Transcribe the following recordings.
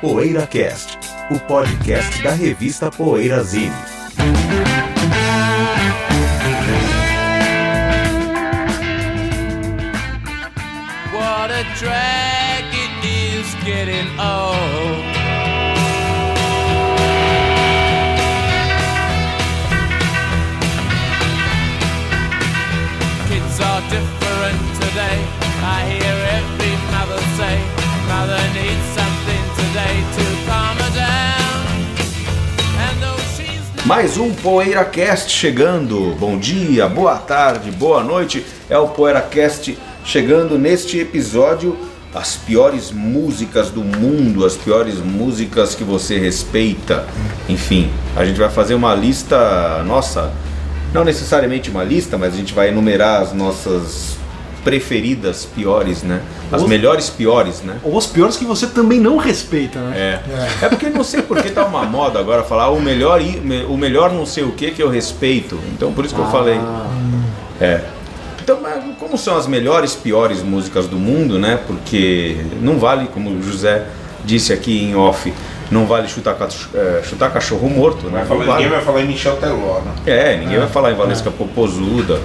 PoeiraCast, o podcast da revista Poeirazine. What a drag it is getting old. Today. I hear every mother say, Mother needs something today to calm her down. Mais um PoeiraCast chegando. Bom dia, boa tarde, boa noite. É o PoeiraCast chegando neste episódio. As piores músicas do mundo, as piores músicas que você respeita. Enfim, a gente vai fazer uma lista, nossa, não necessariamente uma lista, mas a gente vai enumerar as nossas preferidas piores, né? As Ou- melhores piores, né? Ou os piores que você também não respeita, né? É. É porque não sei porque tá uma moda agora falar o melhor, o melhor não sei o que que eu respeito. Então por isso que eu falei. É. Então, mas como são as melhores, piores músicas do mundo, né? Porque não vale, como o José disse aqui em off, não vale chutar, é, chutar cachorro morto, né? Vai falar, ninguém vai falar em Michel Teló, né? É, ninguém vai falar em Valesca Popozuda,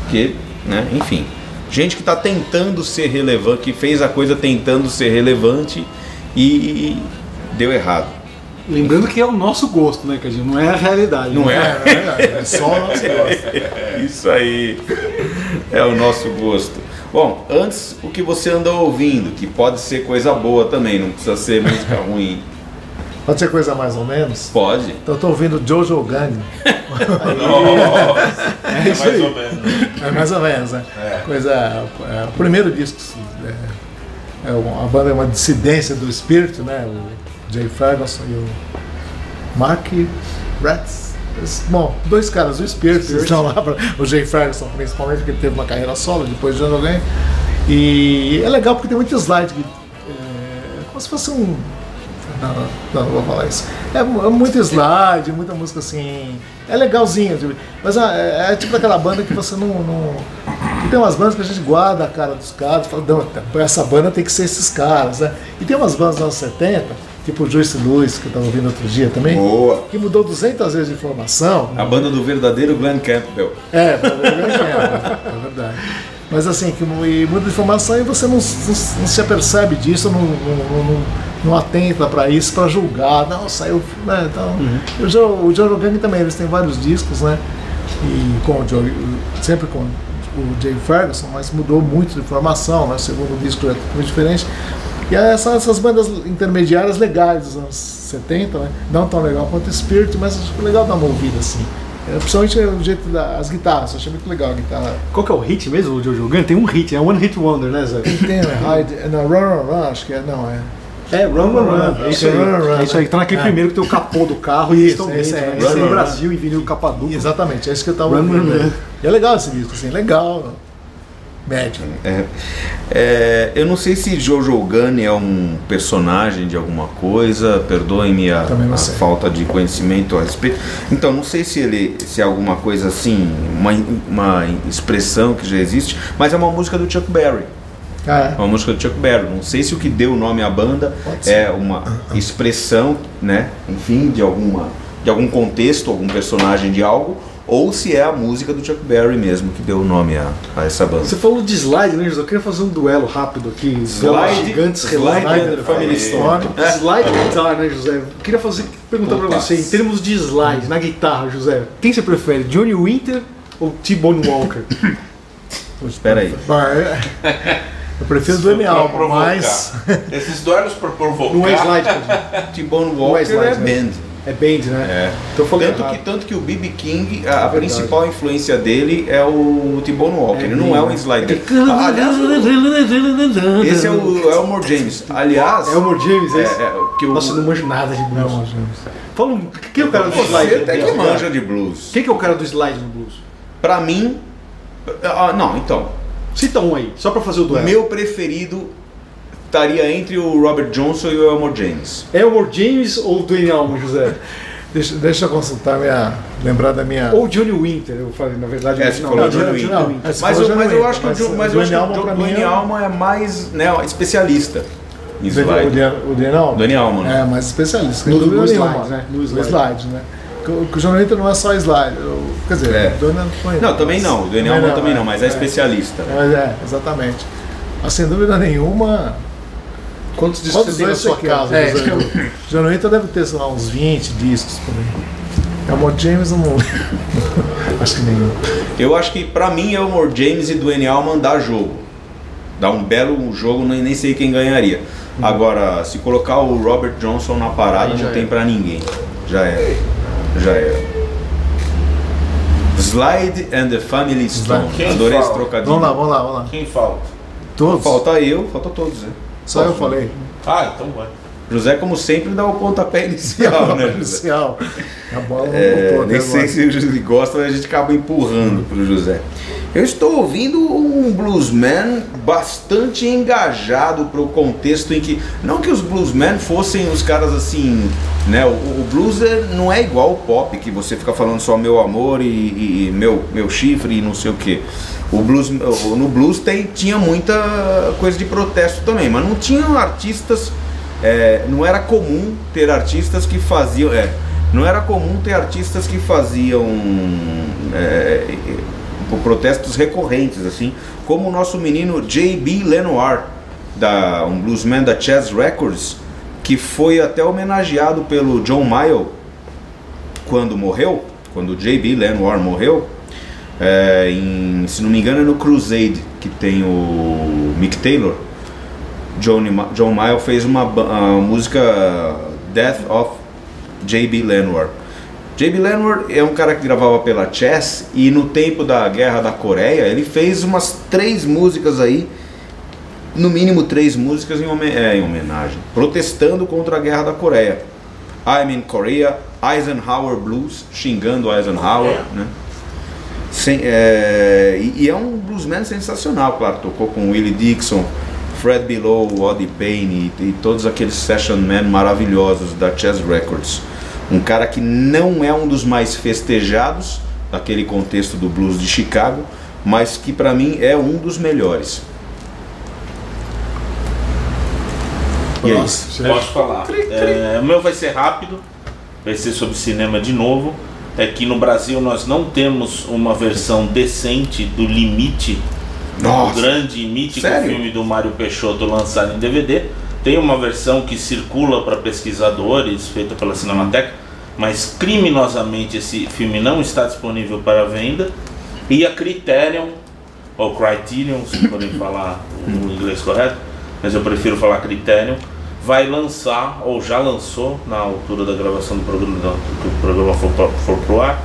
porque, né, enfim. Gente que tá tentando ser relevante, que fez a coisa tentando ser relevante e deu errado. Lembrando que é o nosso gosto, né, Cadinho? Não é a realidade. Não né? é? É verdade, é só o nosso gosto. Isso aí é o nosso gosto. Bom, antes o que você anda ouvindo, que pode ser coisa boa também, não precisa ser música ruim. Pode ser coisa mais ou menos? Pode. Então eu tô ouvindo Jojo Gang. Nossa, é, isso mais aí. ou menos. É mais ou menos, né? É. Coisa. É, o primeiro disco. É, é uma, a banda é uma dissidência do espírito, né? O Jay Ferguson e o Mark Ratz. Bom, dois caras do espírito, eles estão lá, pra, o Jay Ferguson principalmente, porque ele teve uma carreira solo, depois de Jojo Gang. E é legal porque tem muito slide, que, é, como se fosse um. Não, não, vou falar isso. É, é muito slide, muita música assim. É legalzinho, tipo, mas é, é tipo aquela banda que você não. não tem umas bandas que a gente guarda a cara dos caras, fala, não, essa banda tem que ser esses caras, né? E tem umas bandas dos anos 70, tipo o Joyce Lewis, que eu tava ouvindo outro dia também, Boa. que mudou 200 vezes de formação. A banda do verdadeiro Glenn Campbell. É, é, é verdade. Mas assim, que mu- muda de informação e você não, não- não se apercebe disso, não, não, não, atenta para isso, para julgar. Não, saiu. Né, então, e o Joe, o Joe Rogan também, eles têm vários discos, né? E com o Joe, sempre com o Jay Ferguson, mas mudou muito de formação, né? O segundo disco é totalmente diferente. E aí são essas bandas intermediárias legais dos anos 70, né? Não tão legal quanto o Spirit, mas acho que é legal dar uma ouvida assim. É, principalmente o jeito das guitarras, eu achei muito legal a guitarra. Qual que é o hit mesmo, o Jojo Gun? Tem um hit, é One Hit Wonder, né, Zé? Tem, né? Hide, não, Run Run Run, acho que é, não, é. É, Run Run Run. É isso aí. Run, Run, Run, É isso aí. Tá naquele é. primeiro que tem o capô do carro e Isso, estão esse é, né? é é. no Brasil e vinil capa dupla. Exatamente, é isso que eu tava Run, ouvindo. Run, Run. né? E é legal esse disco, assim, legal. Médio. É, é, eu não sei se Jojo Gunn é um personagem de alguma coisa, perdoem-me a, a falta de conhecimento a respeito. Então, não sei se ele se é alguma coisa assim, uma, uma expressão que já existe, mas é uma música do Chuck Berry. Ah, É uma música do Chuck Berry. Não sei se o que deu o nome à banda é uma expressão, né? Enfim, de alguma de algum contexto, algum personagem de algo, ou se é a música do Chuck Berry mesmo que deu o nome a, a essa banda. Você falou de slide, né, José? Eu queria fazer um duelo rápido aqui. Slide, gigantes slide the Family Stone. Slide guitar, né, José? Eu queria fazer, perguntar pra Opa. você, em termos de slide, na guitarra, José, quem você prefere, Johnny Winter ou T-Bone Walker? Espera aí. É- eu prefiro do M mas. Esses duelos pra provocar. Não é slide. T-Bone Não é Walker slide, é né? band. É band, né? É. Então eu falei Tanto errado. que, tanto que o B.B. King, a, a verdade. principal influência dele é o T-Bone Walker. É ele não é um slider. Ah, Aliás, esse é o Elmore James. Aliás, Elmore James, é, é esse? é, que o, Nossa, eu não manjo nada de blues. Fala um, quem é o cara do você slide? até que manja de blues. Quem que é o cara do slide no blues? Pra mim, ah, não, então, Cita um aí, só pra fazer o duelo. meu preferido estaria entre o Robert Johnson e o Elmore James. Elmore James ou Dwayne Allman, José? Deixa, deixa eu consultar minha. lembrar da minha. Ou Johnny Winter, eu falei, na verdade. É, não, você não, falou não, Johnny Johnny Winter. É, Mas, eu, mas Johnny eu acho que o, Winter, Jo- mas eu acho que o Jo- pra mim Dani é- Alma é mais né, especialista em O slide. O Daniel? Dani Alma, né? É, mais especialista. No- no nenhuma. slides, né? No No slide. slide, né? Que o- o Winter não é só slide. eu- quer dizer, É. o Daniel foi- Não, também não. O Dani Alma também não, mas é é. especialista. Mas é, exatamente. Mas sem dúvida nenhuma. Quantos discos Quantos você tem na sua casa? É, o Winter deve ter, sei lá, uns 20 discos por aí. Elmore James eu não. Acho que nenhum. Eu acho que pra mim Elmore James e Dwayne Allman dá jogo. Dá um belo jogo, nem, nem sei quem ganharia. Agora, se colocar o Robert Johnson na parada, não tem era. pra ninguém. Já era. Já era. Slide and the Family Stone. Quem Adorei esse trocadilho. Vamos lá, vamos lá, vamos lá. Quem falta? Todos? Falta eu, falta todos. Né? Só eu falei. Ah, então vai. José, como sempre, dá o pontapé inicial, né, José? Inicial. A bola não É, voltou até nem sei agora. se o José gosta, mas a gente acaba empurrando pro José. Eu estou ouvindo um bluesman bastante engajado pro contexto em que. Não que os bluesmen fossem os caras assim. Né, o, o blues não é igual o pop, que você fica falando só meu amor e, e- e meu, meu chifre e não sei o que. O blues, no blues tem, tinha muita coisa de protesto também, mas não tinham artistas é, não era comum ter artistas que faziam. É, não era comum ter artistas que faziam é, é, protestos recorrentes, assim, como o nosso menino J.B. Lenoir, da, um bluesman da Chess Records, que foi até homenageado pelo John Mayall quando morreu, quando J.B. Lenoir morreu, é, em, se não me engano é no Crusade, que tem o Mick Taylor. Johnny, Ma- John Mayall fez uma música Death of J.B. Lenoir. J.B. Lenoir é um cara que gravava pela Chess e no tempo da Guerra da Coreia ele fez umas três músicas aí, no mínimo três músicas em, homen- é, em homenagem, protestando contra a Guerra da Coreia. I'm in Korea, Eisenhower Blues, xingando Eisenhower, né? Sem- é, e, e é um bluesman sensacional, claro. Tocou com Willie Dixon, Fred Below, Oddie Payne e, e todos aqueles session men maravilhosos da Chess Records. Um cara que não é um dos mais festejados daquele contexto do blues de Chicago, mas que para mim é um dos melhores. É. Posso falar. É, o meu vai ser rápido, vai ser sobre cinema de novo. É que no Brasil nós não temos uma versão decente do Limite, Nossa. o grande e mítico Sério? filme do Mário Peixoto lançado em DVD. Tem uma versão que circula para pesquisadores, feita pela Cinemateca, mas criminosamente esse filme não está disponível para venda. E a Criterion, ou Criterion, se forem falar o inglês correto, mas eu prefiro falar Criterion, vai lançar, ou já lançou, na altura da gravação do programa, que o programa for, pro- for pro ar,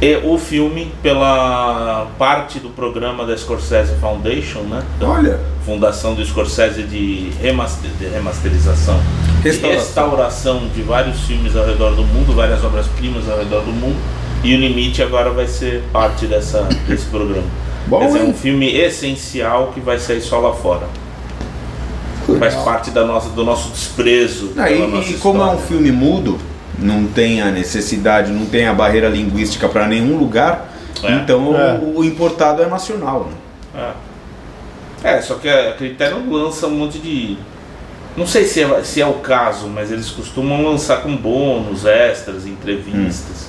e o filme pela parte do programa da Scorsese Foundation, né? Da Olha. Fundação do Scorsese de, remaster, de remasterização Restauração. restauração de vários filmes ao redor do mundo, várias obras-primas ao redor do mundo. E o Limite agora vai ser parte dessa, desse programa. Bom, é um filme essencial que vai sair só lá fora. Faz parte da nossa, do nosso desprezo. Ah, pela e, nossa e como é um filme mudo, não tem a necessidade, não tem a barreira linguística para nenhum lugar, É. então É. O, o importado é nacional. Né? É. É, só que a Criterion lança um monte de. Não sei se é, se é o caso, mas eles costumam lançar com bônus, extras, entrevistas.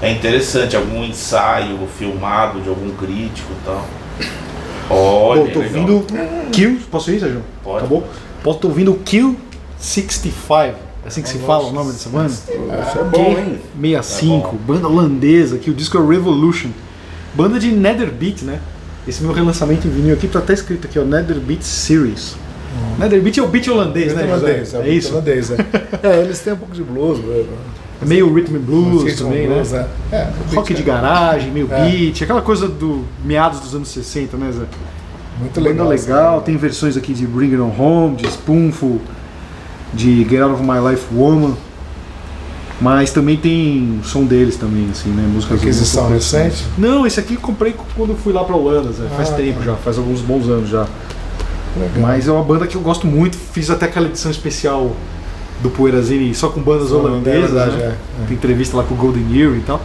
É interessante, algum ensaio filmado de algum crítico e tal. Olha, Bom, tô legal. ouvindo Kill. Posso ir, Sérgio? Pode. Tá bom? Posso, tô ouvindo Kill 65. É assim que se fala o nome dessa banda? Isso é bom, hein? 65, banda holandesa, que o disco é Revolution. Banda de Nether Beat, né? Esse meu relançamento em vinil aqui tá até escrito aqui, ó, Nether Beat Series. Nether Beat é o beat holandês, né? Holandês, José? É isso. holandês, é. É, eles têm um pouco de blues, né? É meio rhythm and blues também, blues, né? é. É, Rock de garagem, meio É. beat, aquela coisa do meados dos anos 60, né, Zé? Muito Banda legal. legal, tem versões aqui de Bring It On Home, de Spoonful, de Get Out of My Life Woman. Mas também tem som deles também, assim, né? Músicas Aquisição recente? Não, esse aqui eu comprei quando eu fui lá pra Holanda, Zé. Faz Ah, tempo tá. já, faz alguns bons anos já. Legal. Mas é uma banda que eu gosto muito, fiz até aquela edição especial do Poeirazine só com bandas holandesas, é verdade, né? é. Tem entrevista lá com o Golden Ear e tal.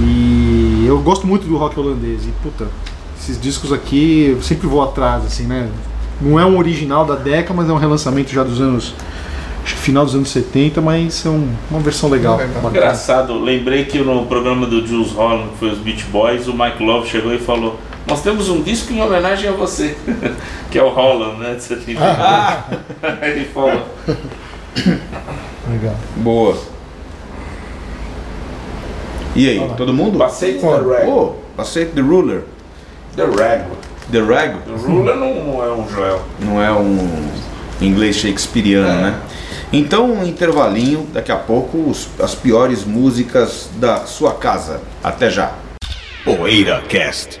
E eu gosto muito do rock holandês. E puta, esses discos aqui eu sempre vou atrás, assim, né? Não é um original da década, mas é um relançamento já dos anos. Acho que final dos anos 70, mas é um- uma versão legal. Bacana. Engraçado, lembrei que no programa do Jules Holland, que foi os Beach Boys, o Mike Love chegou e falou: Nós temos um disco em homenagem a você, que é o Holland, né? De 71. Aí ele falou: Legal. Boa. E aí, todo mundo? Passei The. Oh, aceito The Ruler. The Rag. The The Ruler não é um Joel. não é um inglês shakespeariano, É. né? Então, um intervalinho, daqui a pouco, os- as piores músicas da sua casa. Até já. Poeira Cast.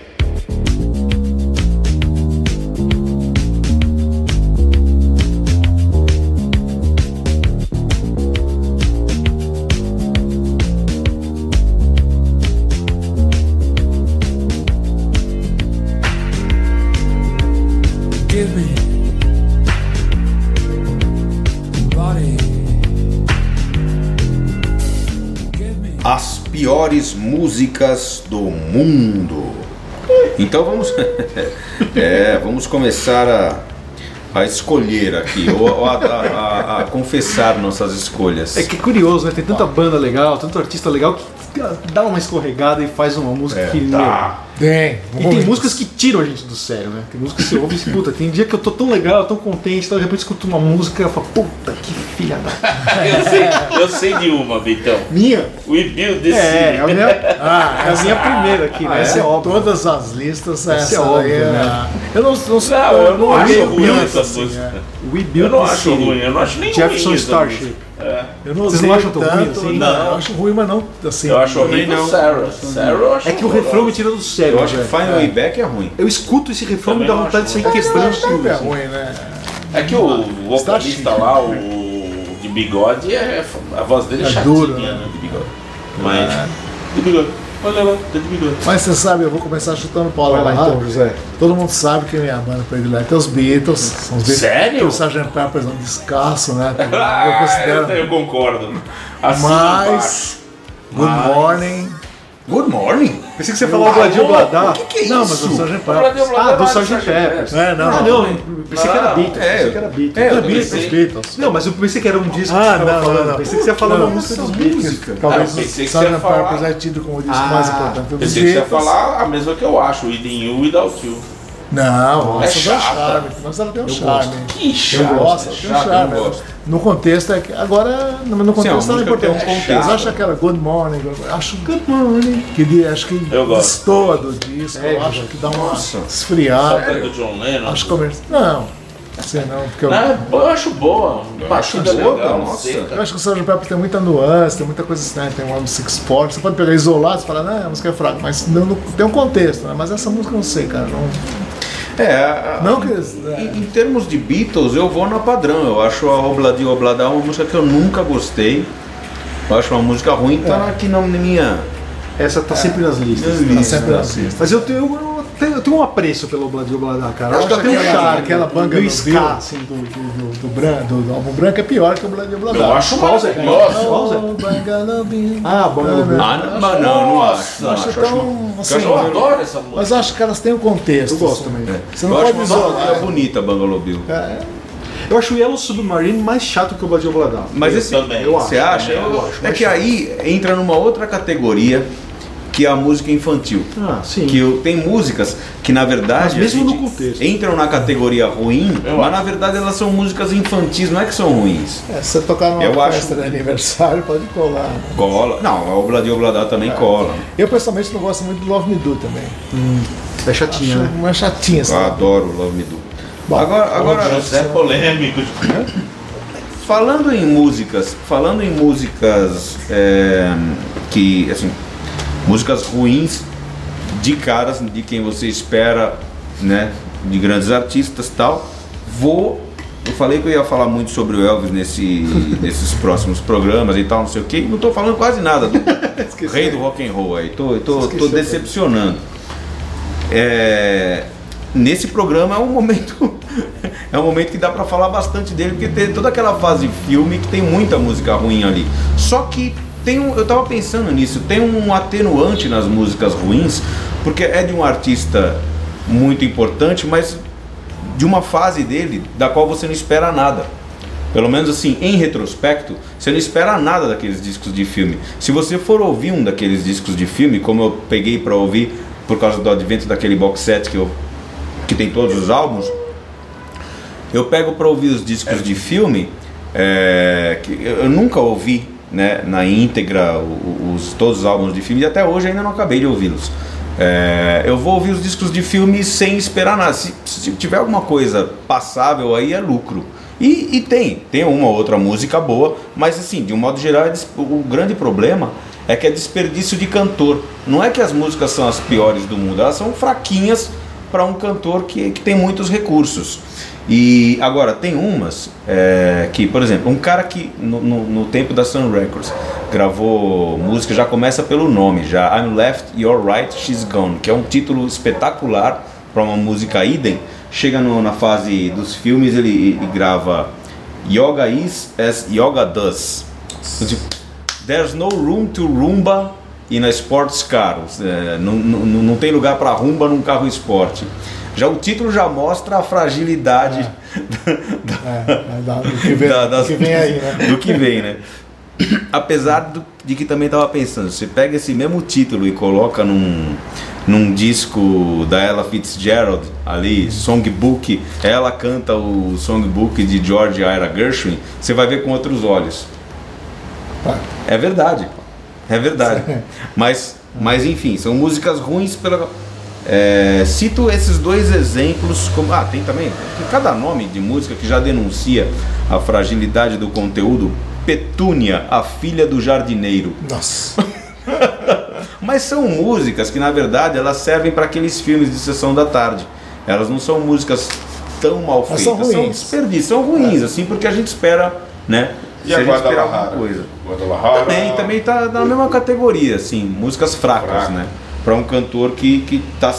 piores músicas do mundo. Então vamos, é, vamos começar a, a escolher aqui, ou, ou a, a- a- a confessar nossas escolhas. É que é curioso, né? Tem tanta banda legal, tanto artista legal que dá uma escorregada e faz uma música É, que. tá. Tem. E tem músicas que tiram a gente do sério, né? Tem músicas que você ouve e se, puta, tem dia que eu tô tão legal, tão contente, então de repente escuto uma música e eu falo, puta que filha da. Eu sei, eu sei de uma, Vitão. Minha? We Build This É, é a minha, Ah, é a minha primeira aqui, né? Essa Essa é óbvio. Todas as listas, essa é óbvio, daí é- né? Eu não, não sei. Não, eu não acho ruim essa assim, música. é. We Eu não This acho ruim, eu não acho nem Jefferson ruim essa Starship. É. Eu não Vocês não acham tão ruim assim? Não, eu acho ruim, mas não assim. Eu acho horrível não. Sarah. Sarah eu acho É que o refrão me tira do sério, Eu acho que velho. Fine Way Back é ruim. Eu escuto esse refrão e me dá vontade de sair ruim. quebrando Starship tudo. é ruim, né? É que o vocalista lá, o de bigode, é, a voz dele é, É chatinha, duro, né? né? De bigode. Mas. De bigode. Olha lá, tá de bigode. Mas você sabe, eu vou começar chutando Paulo Vai lá então, José. Todo mundo sabe que minha banda predileta é os Beatles. São os Beatles. Sério? O Sgt. Pepper's é um descasso, né? Eu considero. eu, eu concordo. Assim Mas. Good Mas- Morning. Good Morning. Pensei que você falou do Adil Bladar. O que, que é Não, isso? mas o Sgt. embaixo. Pepper's. Ah, do Sgt. Pepper's. É, não. Ah, não, pensei que era Não, Beatles. é, Pensei que era Beatles. é, também Beatles. Não, mas eu pensei que era um disco Ah, que você tava não, falando. não, não. Pensei que você ia falar Não, uma música dos Beatles. Talvez Ah, o Sgt. falar- Pepper's é tido como o disco Ah, mais importante dos Pensei que você ia falar a mesma que eu acho, Within You Without You. Não, nossa, tem um charme. Mas ela tem um charme. Que chato. Eu gosto, é tem um eu charme. gosto. No contexto é que. Agora, no no Sim, contexto ela é música tem um importante. contexto. Acho aquela Good Morning, acho Good Morning, que de- acho que Eu gosto. destoa do disco, É, eu acho que dá uma Nossa. esfriada. Do John Lennon. Acho comercial. Não, assim não, porque eu, Não, é eu acho boa. É legal, nossa. eu acho que o Sgt. Pepper tem muita nuance, tem muita coisa assim, né? Tem um álbum Six Four, você pode pegar isolado e falar, não, a música é fraca, mas não, não- tem um contexto, né? Mas essa música eu não sei, cara. Não, É, não que. é, Em, em termos de Beatles, eu vou na padrão. Eu acho a Obladi Oblada uma música que eu nunca gostei. Eu acho uma música ruim, tá aqui na minha. Essa tá sempre nas listas. tá sempre assim. Mas eu tenho, eu tenho, eu tenho um apreço pelo Obladio Bladar, cara. Eu Acho acho que que tem um aquela, charme. aquela banga do ska, Bill, assim. do, do, do, do, Bran- do- do álbum branco é pior que o Blood Blood. Eu acho Pausa, maravilhosa. pausa. Ah, Ah, bom, eu vi. Ah, não, mas não, não acho. Não acho acho, tão, assim, Eu adoro essa música. mas acho que elas têm um contexto. Eu gosto assim. também. Você eu não acho pode isolar. música bonita, Bungalow Bill. É, Eu acho o Yellow Submarine mais chato que o Obladio Bladar. Mas Eu esse, também. eu acho, você acha? Eu- acho, é que aí entra numa outra categoria que é a música infantil. Ah, sim. Que eu- tem músicas que na verdade Mas mesmo no contexto. entram na categoria ruim, Eu mas acho. na verdade elas são músicas infantis, não é que são ruins. é, se você tocar numa Eu acho- festa de aniversário, pode colar. né? Cola. Não, a Obladi Oblada também cola. Eu pessoalmente não gosto muito de Love Me Do também. É chatinha, Acho né? uma chatinha assim. Eu adoro Love Me Do. Bom, agora, agora José polêmico. falando em músicas, falando em músicas é, que, assim, músicas ruins de caras de quem você espera, né, de grandes artistas tal, vou eu falei que eu ia falar muito sobre o Elvis nesse, nesses próximos programas e tal, não sei o que. Não tô falando quase nada do rei do rock and roll aí. Tô, tô, tô decepcionando. É, nesse programa é um momento é um momento que dá pra falar bastante dele porque tem toda aquela fase filme que tem muita música ruim ali. Só que tem um, eu tava pensando nisso, tem um atenuante nas músicas ruins, porque é de um artista muito importante, mas de uma fase dele da qual você não espera nada. Pelo menos assim, em retrospecto, você não espera nada daqueles discos de filme. Se você for ouvir um daqueles discos de filme, como eu peguei pra ouvir por causa do advento daquele box set que, eu, que tem todos os álbuns, eu pego pra ouvir os discos de filme, é, que eu nunca ouvi né, na íntegra os, todos os álbuns de filme e até hoje ainda não acabei de ouvi-los. É, eu vou ouvir os discos de filme sem esperar nada. Se, se tiver alguma coisa passável aí é lucro. E, e tem, tem uma ou outra música boa, mas assim, de um modo geral, é o grande problema é que é desperdício de cantor. Não é que as músicas são as piores do mundo, elas são fraquinhas para um cantor que, que tem muitos recursos. E agora, tem umas é, que, por exemplo, um cara que no, no, no tempo da Sun Records gravou música, já começa pelo nome, já I'm Left, You're Right, She's Gone, que é um título espetacular para uma música idem. Chega no- na fase dos filmes, ele, ele grava Yoga is as Yoga does. Então, tipo, There's no room to rumba in a sports car. É, não, não, não tem lugar para rumba num carro esporte. Já o título já mostra a fragilidade É, é, da- do vem, que vem aí, né? do que vem, né? Apesar do- de que também estava pensando, você pega esse mesmo título e coloca num, num disco da Ella Fitzgerald ali, Songbook, ela canta o Songbook de George Ira Gershwin, você vai ver com outros olhos. Tá. É verdade. É verdade. Mas, mas enfim, são músicas ruins pela. É, cito esses dois exemplos como. Ah, tem também. Tem cada nome de música que já denuncia a fragilidade do conteúdo. Petúnia, a filha do jardineiro. Nossa. Mas são músicas que, na verdade, elas servem para aqueles filmes de sessão da tarde. Elas não são músicas tão mal Mas feitas, são ruins. É. desperdícios, são ruins, assim, porque a gente espera, né? E se a a gente esperar alguma coisa. Guadalajara. Também, também tá na mesma categoria, assim, músicas fracas, Fraca. né? Para um cantor que, que tá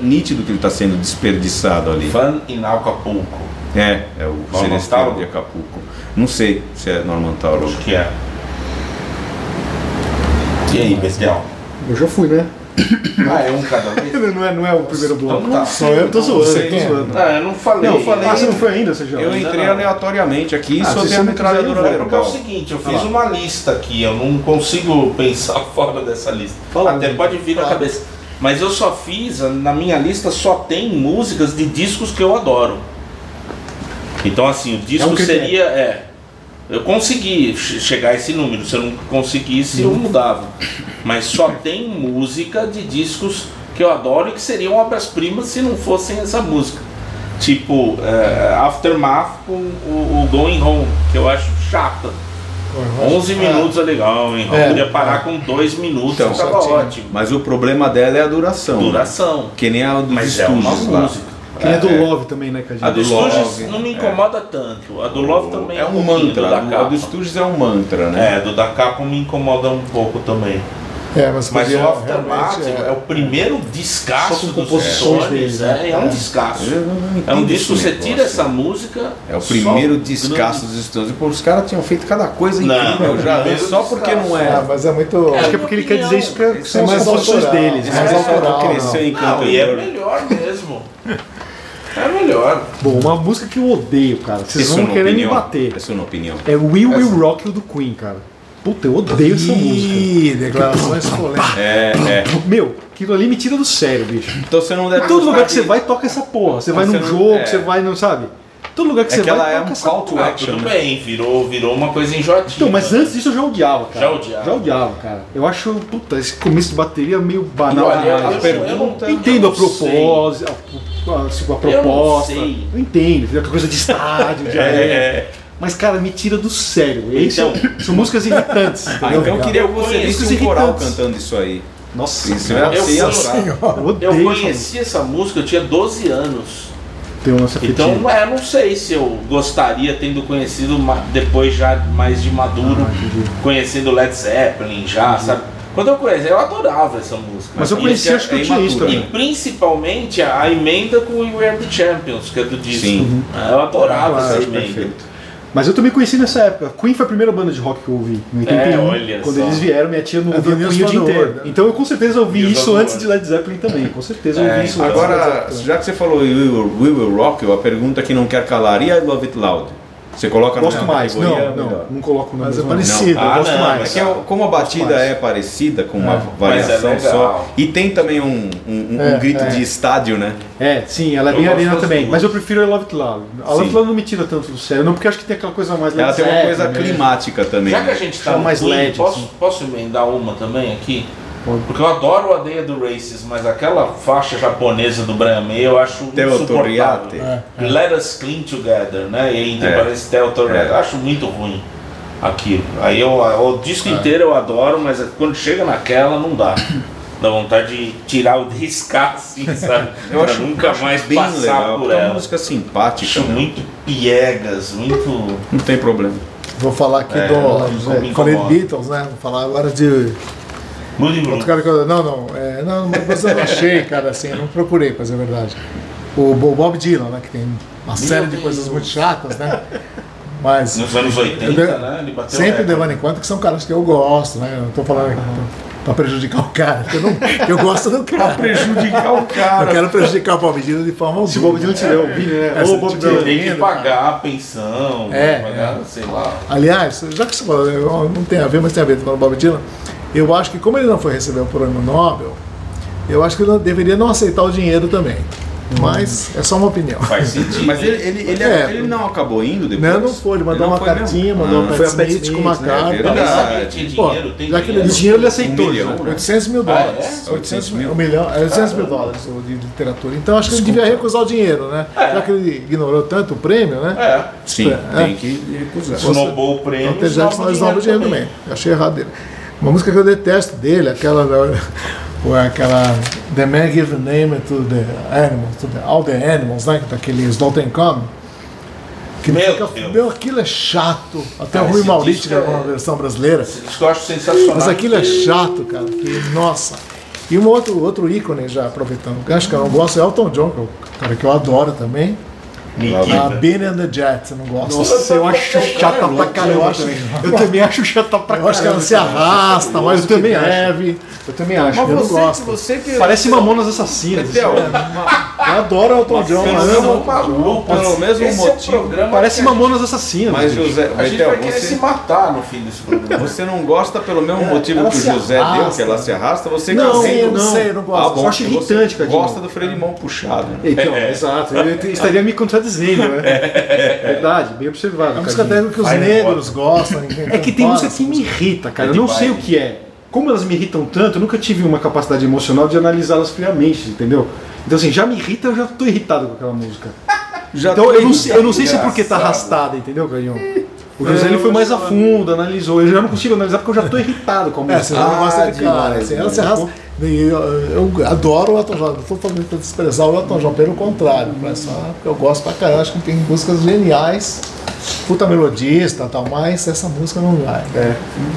nítido que ele tá sendo desperdiçado ali. Van in Acapulco. É, é o Tauro? de Acapulco. Não sei se é Norman Tauro. Acho que é. E aí, bestial? Eu já fui, né? Ah, é um cada vez? Não é, não é o primeiro bloco. Então tá. Só eu tô zoando, sei tô é. zoando. Ah, eu não falei. Não, eu falei- Ah, você não foi ainda, você já? Eu entrei não. aleatoriamente aqui e Ah, tem a metralhadora Porque é o verbal. seguinte, eu Ah fiz lá. uma lista aqui, eu não consigo pensar fora dessa lista. Fala Até pode vir na cabeça. Mas eu só fiz, na minha lista só tem músicas de discos que eu adoro. Então assim, o disco É um seria. É, eu consegui che- chegar a esse número. Se eu não conseguisse, eu mudava. Mas só tem música de discos que eu adoro e que seriam obras-primas se não fossem essa música. Tipo, é, Aftermath com o, o Going Home, que eu acho chata. 11 minutos é legal, hein? É, Podia parar é. com 2 minutos, Então, tava ótimo. Mas o problema dela é a duração. né? Duração. Que nem a dos Mas é uma estúdios lá. música. Que a do É. Love também, né, que a gente... A A do do Love, Stooges não me incomoda tanto. A do Love também É um pouquinho mantra. da A do, a do Stooges é um mantra, né? É, do da capa me incomoda um pouco também. É, mas, Mas podia o Aftermath realmente, é, o primeiro descasso com dos composições deles, né? é, é um descasso. Eu não É um disco, você negócio. tira essa música. É o primeiro grande- descasso dos Stones. Pô, os caras tinham feito cada coisa Não, incrível é já, primeiro só porque descasso. não Ah, é. mas é muito. Acho que é porque ele quer dizer isso que são É as mais composições deles. é né? mais autoral, cresceu não. em Não, e é melhor mesmo. É melhor. Bom, uma música que eu odeio, cara. Vocês Isso vão querer opinião. me bater. Essa é uma opinião. É Will Will Rock You do Queen, cara. Puta, eu odeio essa música. Ih, declarações polêmicas. É, é. Meu, aquilo ali me tira do sério, bicho. Então você não deve Em todo lugar que você vai, toca essa porra. Você vai Você num não- jogo, é. você vai, não sabe? Todo lugar que É você que vai, ela é toca um essa call to Ah, action, tudo né? bem, virou, virou uma coisa enjoativa. Então, mas antes disso eu já odiava, cara. Já odiava. Já odiava, cara. Eu acho, puta, esse começo de bateria meio banal. olha, eu, demais. eu, pergunta- eu não, Eu eu a não sei. propósito, a, a, a não proposta. sei. Eu entendo, aquela coisa de estádio, de É, é. mas cara, me tira do sério. Então. são, são músicas irritantes. Ah, então eu queria que você visse um coral cantando isso aí. Nossa, Isso senhora, é Eu eu Eu essa conheci essa música, eu tinha 12 anos. Então, é, não sei se eu gostaria, tendo conhecido depois já mais de maduro, Ah, entendi. conhecendo Led Zeppelin já, sabe? Quando eu conheci, eu adorava essa música. Mas eu E conheci, esse- acho que eu é tinha isso imaturo, E também. principalmente a, emenda com o We Are the Champions, que é do disco. Sim. Eu adorava Ah, essa acho emenda. perfeito. Mas eu também conheci nessa época. Queen foi a primeira banda de rock que eu ouvi, em 81. olha quando só. eles vieram, minha tia não É ouvia Queen o dia inteiro. Né? Então eu com certeza ouvi News isso antes de. Led Zeppelin também. Com certeza eu É, ouvi isso antes de Led Agora, Zeppelin. já que você falou We Will, We Will Rock You, a pergunta que não quer calar, e I Love It Loud? Você coloca Gosto na mais. categoria Não, não, melhor? não coloco na Mas é mesma- parecido, Não. eu Ah, gosto não, mais. É é- como a batida é parecida, com uma É. variação Mas é só, e tem também um, um- um É, grito é. de estádio, né? É, sim, ela é bem arena também. duas. Mas eu prefiro I Love It Loud. A Love It. Loud não me tira tanto do sério, não, porque acho que tem aquela coisa mais Ela tem uma coisa climática também. Já que a né? gente tá no mais LED, posso, assim. posso emendar uma também aqui? Porque eu adoro a Deia do Races, mas aquela faixa japonesa do Brian May eu acho insuportável. Toriate. É, Let us clean together, né? E ainda É. parece Teo Toriate. É. Eu acho muito ruim aquilo. Aí eu, o disco inteiro eu adoro, mas quando chega naquela não dá. Dá vontade de tirar o riscar assim, sabe? Eu Pra acho nunca acho mais bem passar legal, por porque é uma ela. música simpática, Acho né? muito piegas, muito. não tem problema. Vou falar aqui É, do. é, Falei. Beatles, né? Vou falar agora de. Muito Outro cara que eu. Não, não. É, não, mas eu não achei, cara, assim, eu não procurei, pra dizer a verdade. O Bo- Bob Dylan, né? Que tem uma série de Deus. coisas muito chatas, né? Mas. Nos anos 80, eu de- né? Ele bateu Sempre levando em conta que são caras que eu gosto, né? Eu não tô falando aqui pra prejudicar o cara, que eu, não, eu gosto do cara. Prejudicar o Eu cara. quero prejudicar o Bob Dylan de forma alguma. Se o Bob Dylan tiver ouvindo, né? É, se Ô, Bob tiver Dylan. Tem que pagar a pensão, É, pagar, sei lá. Aliás, já que você falou, eu- não tem a ver, mas tem a ver com o Bob Dylan, eu acho que como ele não foi receber o prêmio Nobel, eu acho que ele não- deveria não aceitar o dinheiro também. Mas é só uma opinião. Faz sentido. Mas ele, ele, ele, É. ele não acabou indo depois? Não, não foi, ele mandou não uma foi mesmo? cartinha, mandou Ah, uma foi Pat Smith com uma né? carta. É verdade. sabia que tinha Pô, dinheiro, tem já que ele- dinheiro. O dinheiro ele aceitou. Um milhão, né? 800 mil Ah, dólares. é? 800 mil? mil, um milhão, é 800 mil dólares o de literatura. Então acho que ele devia recusar o dinheiro, né? É. Já que ele ignorou tanto o prêmio, né? É. Sim, É. tem que recusar. Snowball o prêmio. Então já que nós damos dinheiro também. Achei errado dele. Uma música que eu detesto dele, aquela. Ou é aquela The Man Give Name to the Animals, to the, All the Animals, né? Daquele Slaughter Come. Que Meu fica, Deus. meu, aquilo é chato. Até Ah, o Rui Maurício gravou é- uma versão brasileira. Esse disco eu acho sensacional. Mas aquilo é chato, cara. Que, nossa. E um outro, outro ícone, já aproveitando, que acho que eu não gosto, é Elton John, que é o cara que eu adoro também. A Nikita. Bean and the Jets, eu não gosto. Nossa, eu acho chata pra caramba Eu acho- também. Eu também acho chata pra caramba. Eu acho que ela se arrasta, mais Eu também acho. Eu também acho. Mas eu não você, gosto. você que... Parece Mamonas Assassinas. Assim, Eu adoro o Elton John, Pelo mas mesmo amo. pelo mesmo esse é motivo. Parece Mamonas Assassinas. Mas. José, A gente vai querer você, se matar no fim desse programa. você não gosta pelo mesmo É, motivo que o José deu, que ela se arrasta, você Não, eu não não. sei, eu não Ah, gosto. bom, Eu acho irritante, Cadinho. gosta do freio de mão puxado. né? Então, É. exato. Eu estaria me contradizendo, né? Verdade, bem observado. A música deve que os Vai negros gostam. É que tem música que me irrita, cara. Eu não sei o que é. Como elas me irritam tanto, eu nunca tive uma capacidade emocional de analisá-las friamente, entendeu? Então, assim, já me irrita, eu já tô irritado com aquela música. Já Então, eu não, sei, eu não sei se é porque tá arrastada, entendeu, Canhão? O José ele foi mais a fundo, analisou. Eu já não consigo analisar porque eu já tô irritado com a É, música. você já não Ah, gosta de cara. Assim, ela se Eu, eu adoro o Elton John, não estou falando para desprezar o Elton John, pelo contrário. É só porque eu gosto pra caramba, acho que tem músicas geniais, puta melodista e tal, mas essa música não vai. É.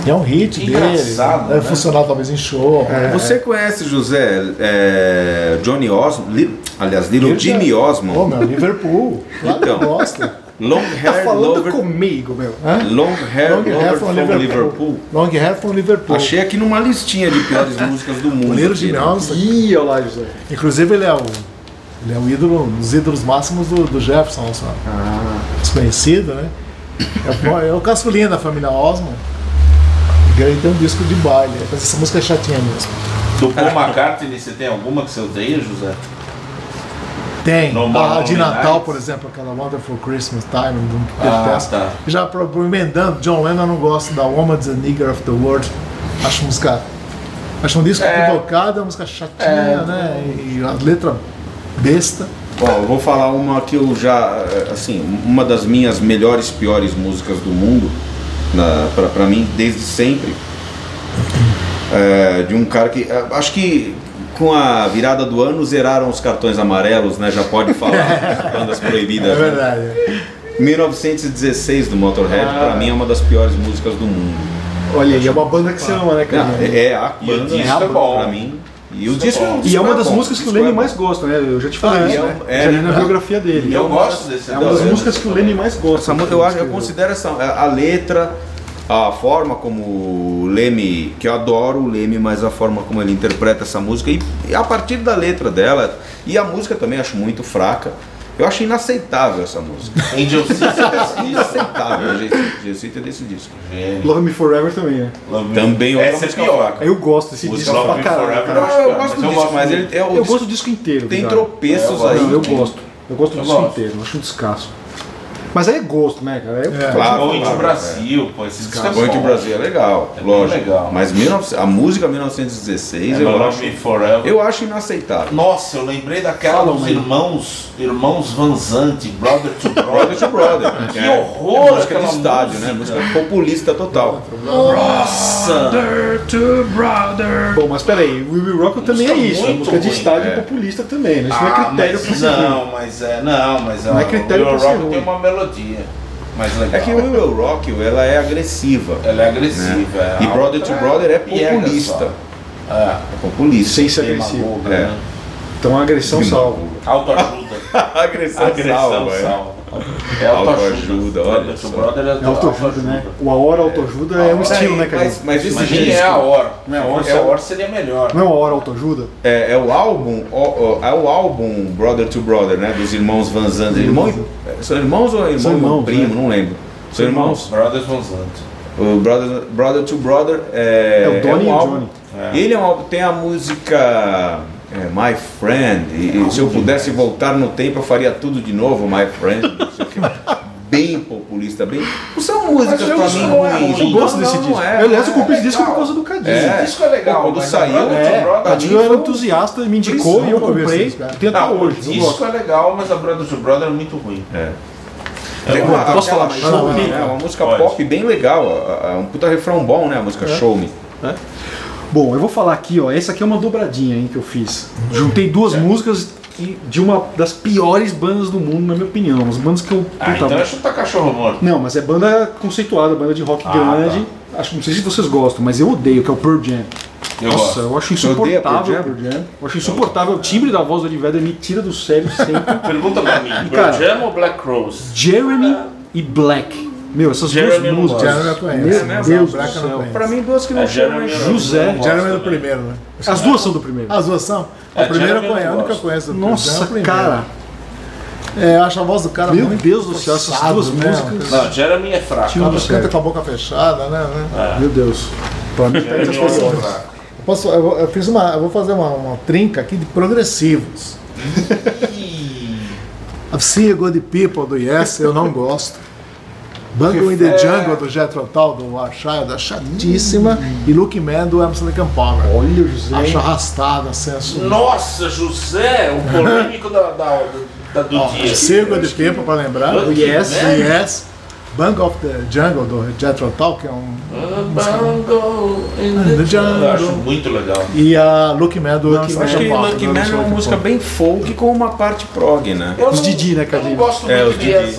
É um hit Que dele, engraçado, deve né? funcionar talvez em show. É. Você conhece, José, é, Johnny Osmond, Li- aliás, Little Jimmy Osmond, Ô, meu, Liverpool, eu Então. gosto. Long Tá Hair falando Lover, comigo, meu. Hã? Long Hair Long Lover Hair from from Liverpool. Liverpool. Long Hair from Liverpool. Achei aqui numa listinha de piores músicas do mundo. O Little aqui, Jimmy né? Osmond, Ih, olha lá, José. inclusive ele é o, ele é o ídolo, um dos ídolos máximos do, do Jefferson, nosso Ah, desconhecido, né? É, o- é o caçulinha da família Osmond. E ele tem um disco de baile. Essa música é chatinha mesmo. Do Paul McCartney, você tem alguma que você odeia, José? Tem. No a More de Natal, Nights? por exemplo, aquela Wonderful Christmas Time, do Ah, detesto. tá. Já pro, pro emendando, John Lennon não gosto da Woman's the Nigger of the World. Acho música. Acho um disco É. equivocado, é uma música chatinha, É. né? E a letra besta. Bom, eu vou falar uma que eu já, eh, assim, uma das minhas melhores, piores músicas do mundo, na, pra, pra mim, desde sempre. É, de um cara que, eh, acho que com a virada do ano zeraram os cartões amarelos, né? Já pode falar, bandas proibidas. É né? verdade. 1916 do Motorhead, pra mim é uma das piores músicas do mundo. Olha aí, é uma banda que você ama, né, cara? Não, é, é a E banda disco é é bom. pra mim. E o Disco é o E é uma disco das músicas que o é Lenny mais gosta, né? Eu já te falei Ah, isso, é? né? É, já li na é. biografia dele. Eu gosto desse É uma das músicas que o Lenny mais gosta. Essa música, eu, acho, eu considero essa, a letra, a forma como o Leme, que eu adoro o Leme, mas a forma como ele interpreta essa música, e, e a partir da letra dela, e a música também acho muito fraca, eu acho inaceitável essa música. Angel Sisters. inaceitável o jeito desse disco. Love Me Forever também, né? Também outra Essa é pior. fraca. Eu gosto desse disco Love pra Me caralho. Forever, cara. eu gosto mas eu disso, gosto mas ele é o Eu gosto do disco inteiro. tem cara. tropeços Eu aí. Não, eu gosto. Eu gosto do Eu disco gosto. inteiro, eu acho um descasso. Mas aí é gosto, né, cara? Aí É. Claro, Going to claro, Brasil, pô, é Going to bom. Brasil é legal, É lógico. legal. Mas 19 a música 1916 É eu, acho, Me Forever. eu acho inaceitável. Nossa, eu lembrei daquela Fala dos irmãos, irmãos Vanzante, Brother to Brother Brother. to Brother. Que É. horror música de estádio, né? música. Música populista total. Nossa! Bom, mas peraí, We Will Rock You também é Música isso. É muito música de estádio é. populista também, né? Isso não é Ah, critério mas pra. Não, mas é, não, mas Não é critério pra Rock tem uma melodia mais legal. É que o Will Rock ela é agressiva. Ela é agressiva. né? é. E Brother to Brother é populista. É, É populista. Sem ser agressivo. É. né? Então a agressão salva. Autoajuda. Agressão, Agressão salva, é. salva. É autoajuda. Olha só. Brother é É autoajuda, né? O A Hora Autoajuda é um Mas estilo, né, cara? Mas, mas esse disco é a hora. Não é a a hora seria melhor. Não é uma Hora Autoajuda? é, é o álbum, é o álbum Brother to Brother, né? Dos irmãos Van Zandt. Irmão, são irmãos ou é irmão São um irmãos, primo? né? Não lembro. São irmãos. Brothers Vanzante. O Brother, Brother to Brother é, É o Donnie um e o álbum. Johnny. É. Ele é um álbum, tem a música é, My Friend. E, e se eu pudesse voltar no tempo, eu faria tudo de novo, My Friend. não sei o quê. bem populista, bem. Não são músicas eu pra mim é ruins. ruim. Eu gosto Não, desse não, disco. não é, Aliás, eu não é. comprei esse disco por causa do Cadinho. É. Esse disco é legal. Quando saiu, É, Brother Cadinho era entusiasta, me indicou e eu comprei. tenho até o hoje, não disco é legal, mas a Brother to Brother é muito ruim. É. É Tem uma, Posso aquela falar mais? Show Não, Me, não. Uma música Pode. pop bem legal. Um puta refrão bom, né? A música Show Me. Bom, eu vou falar aqui, ó. Essa aqui é uma dobradinha hein, que eu fiz. Juntei duas músicas e- de uma das piores bandas do mundo, na minha opinião. As bandas que eu. Ah, então é chutar cachorro morto. Não, mas é banda conceituada, banda de rock Ah, grande. Acho, não sei se vocês gostam, mas eu odeio, que é o Pearl Jam. Eu Nossa, gosto. eu acho insuportável o Pearl Jam. Eu acho insuportável o timbre da voz do Vedder, me tira do sério sempre. Pergunta pra mim. Pearl Jam ou Black Rose? Jeremy e Black. Meu, essas Jeremy duas músicas. Jeremy eu conheço. Meu né? Deus do céu. Pra mim, duas que não É, chamam eu José. Jeremy é do primeiro, né? As duas são do primeiro. As duas são? É, a primeira eu conheço, a única que eu conheço é Nossa, cara. É, eu acho a voz do cara Meu muito Deus do céu, essas duas né? músicas. Não, Jeremy é fraco. Tio- do canta sério. com a boca fechada, né? né? Meu Deus. Pra mim, Jeremy é fraco. Eu, posso, eu, vou- eu fiz uma. Eu vou fazer uma, uma trinca aqui de progressivos. I've seen a Good People do Yes, eu não gosto. Bungle in the É. Jungle do Jethro Tull do Arshire, da chatíssima. E Looking Man do Emerson and Palmer. Olha o José. Acho arrastado, acho... Nossa, José, o polêmico da, da, da- do Ó, dia. See a Good People, pra lembrar. Do Yes, Do Yes. Bang of the Jungle do Jethro Tull, que é um... Bango in The the jungle. Eu acho muito legal. E a Looking Man do Emerson Eu acho que. Lucky Man é uma música bem folk com uma parte prog, né? Eu Os não- Didi, né, Eu Cadinho? não gosto É, muito os de Didi.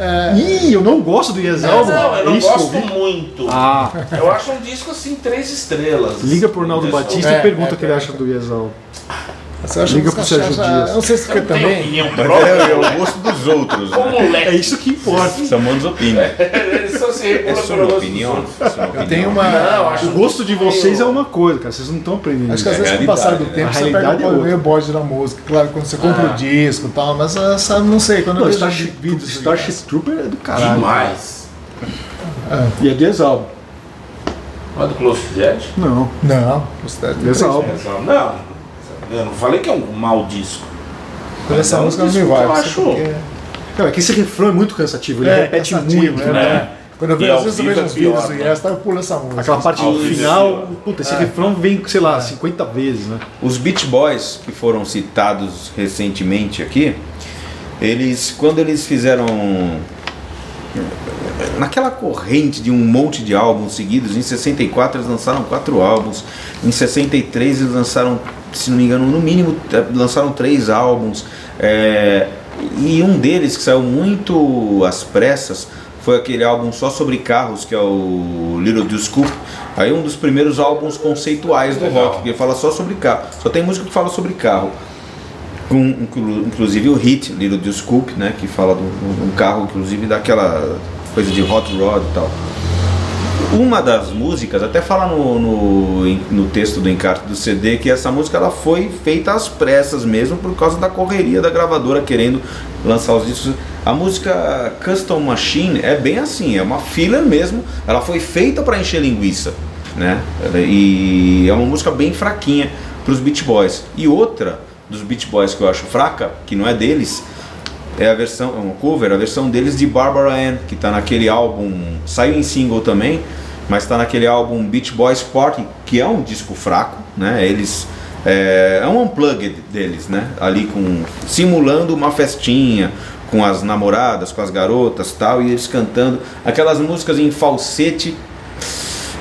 Album. Ih, eu não gosto do Yes Não, Album. não, eu É não isso eu gosto muito. Ah, Eu acho um disco assim, três estrelas. liga pro Naldo Batista É, e pergunta é, o que ele é. acha do Yes Album. Você acha Liga pro você Sérgio Dias. Eu não sei se Eu tenho também... opinião própria. é, é o gosto dos outros, Como né? É isso que importa. Chamamos opinião. Eles só se É sua opinião. Eu tenho uma... Não, acho O gosto de vocês é meio- uma coisa, cara. Vocês não estão aprendendo. Acho que às É vezes com o passar do né? tempo A você pega realidade é outra. meio bode da música. Claro, quando você compra Ah. o disco e tal, mas essa, não sei, quando eu Starship, vídeos... Starship Trooper é do caralho. Demais. E é de Album. Não é do Close Jet? Não, Não, Album. Não. Eu não falei que é um mau disco. Essa é música não me vai. eu acho- Cara, é que esse refrão é muito cansativo. Ele É, repete cansativo, muito. é, né? né? Quando eu vejo, às vezes eu vejo é uns vídeos do né? Yes, tá, eu pulo essa música. Aquela parte Ao vivo final, é puta, esse refrão vem, sei lá, 50 vezes, né? Os Beach Boys, que foram citados recentemente aqui, eles, quando eles fizeram naquela corrente de um monte de álbuns seguidos, em 64 eles lançaram quatro álbuns, em 63 eles lançaram, se não me engano, no mínimo eh, lançaram três álbuns, é, e um deles que saiu muito às pressas foi aquele álbum só sobre carros, que é o Little Scoop. Aí um dos primeiros álbuns conceituais do rock, que fala só sobre carro. Só tem música que fala sobre carro. Com, inclu- inclusive o hit Little Scoop, né, que fala de um carro, inclusive daquela coisa de hot rod e tal. Uma das músicas, até fala no, no, no texto do encarte do CD, que essa música ela foi feita às pressas mesmo por causa da correria da gravadora querendo lançar os discos. A música Custom Machine é bem assim, é uma filler mesmo, ela foi feita para encher linguiça, né? E é uma música bem fraquinha para os Beach Boys. E outra dos Beach Boys que eu acho fraca, que não é deles, é a versão, é um cover, a versão deles de Barbara Ann, que tá naquele álbum, saiu em single também, mas tá naquele álbum Beach Boys Party, que é um disco fraco, né? Eles é, é um unplugged deles, né? Ali com simulando uma festinha com as namoradas, com as garotas, tal, e eles cantando aquelas músicas em falsete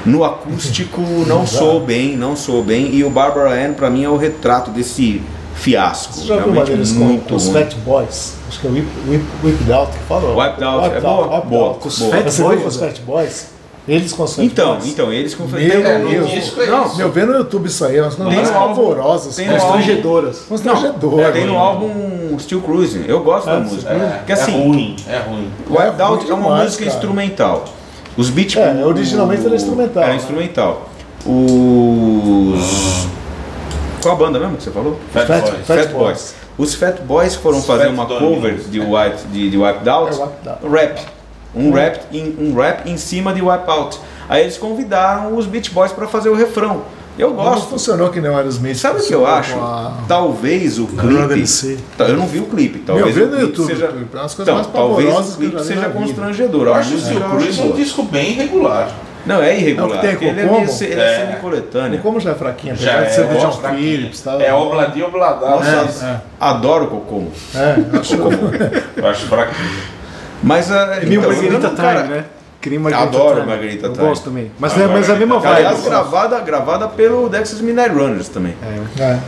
no acústico não soou bem, não soou bem. E o Barbara Ann, pra mim, é o retrato desse fiasco. Você já viu uma deles com, muito com os. Fat Boys? Acho que é Whip, Whip, Whipped Out que fala. Wiped Out, é boa, Wiped boa, Out. com os Fat Boys, Boys? Eles com Fat Então, Boys. então, eles com Meu no- disco é não, isso. Meu, vê no YouTube isso aí, é umas coisas Tem álbum- pavorosas. tem álbum- Constrangedoras. Constrangedor. tem no álbum Still Cruising. Eu gosto da É, música. É, Porque é assim, ruim, é ruim. Wipeout É é, uma demais, música cara. instrumental. Os Beach É, originalmente era instrumental, Era né? instrumental. Os. Qual a banda mesmo que você falou? Fat Fat- Boys. Fat Fat Boys. Os Fat Boys foram Os fazer Fat uma cover de, Wipe, de, de Wiped Out, É, Wiped Out. rap. Um rap, em, um rap em cima de Wipeout. Aí eles convidaram os Beach Boys para fazer o refrão. Eu Não gosto. funcionou que nem o Aerosmith. Sabe o que eu acho? a- Talvez o Run clipe. Tá, Eu não vi o clipe. Talvez vê o no clipe YouTube, seja. é umas coisas Então, mais talvez o clipe já vi seja constrangedor. Eu acho que o é um disco bem regular. Não, é irregular. É o que tem ele é, meio, se- ele é, É. semi-coletâneo. Como já é fraquinha, Já apesar é, de ser eu do John. Phillips e tal. É obladi obladado. Nossa, é. Adoro Kokomo. É, eu acho Eu acho fraquinho. Mas a. É meio então, Margarita eu cara, Time, né? Margarita Adoro Time. Margarita Eu Time. gosto também. Mas, Ah, é, mas é a mesma vibe. Aliás, gravada, gravada pelo Dexys Midnight Runners também. É.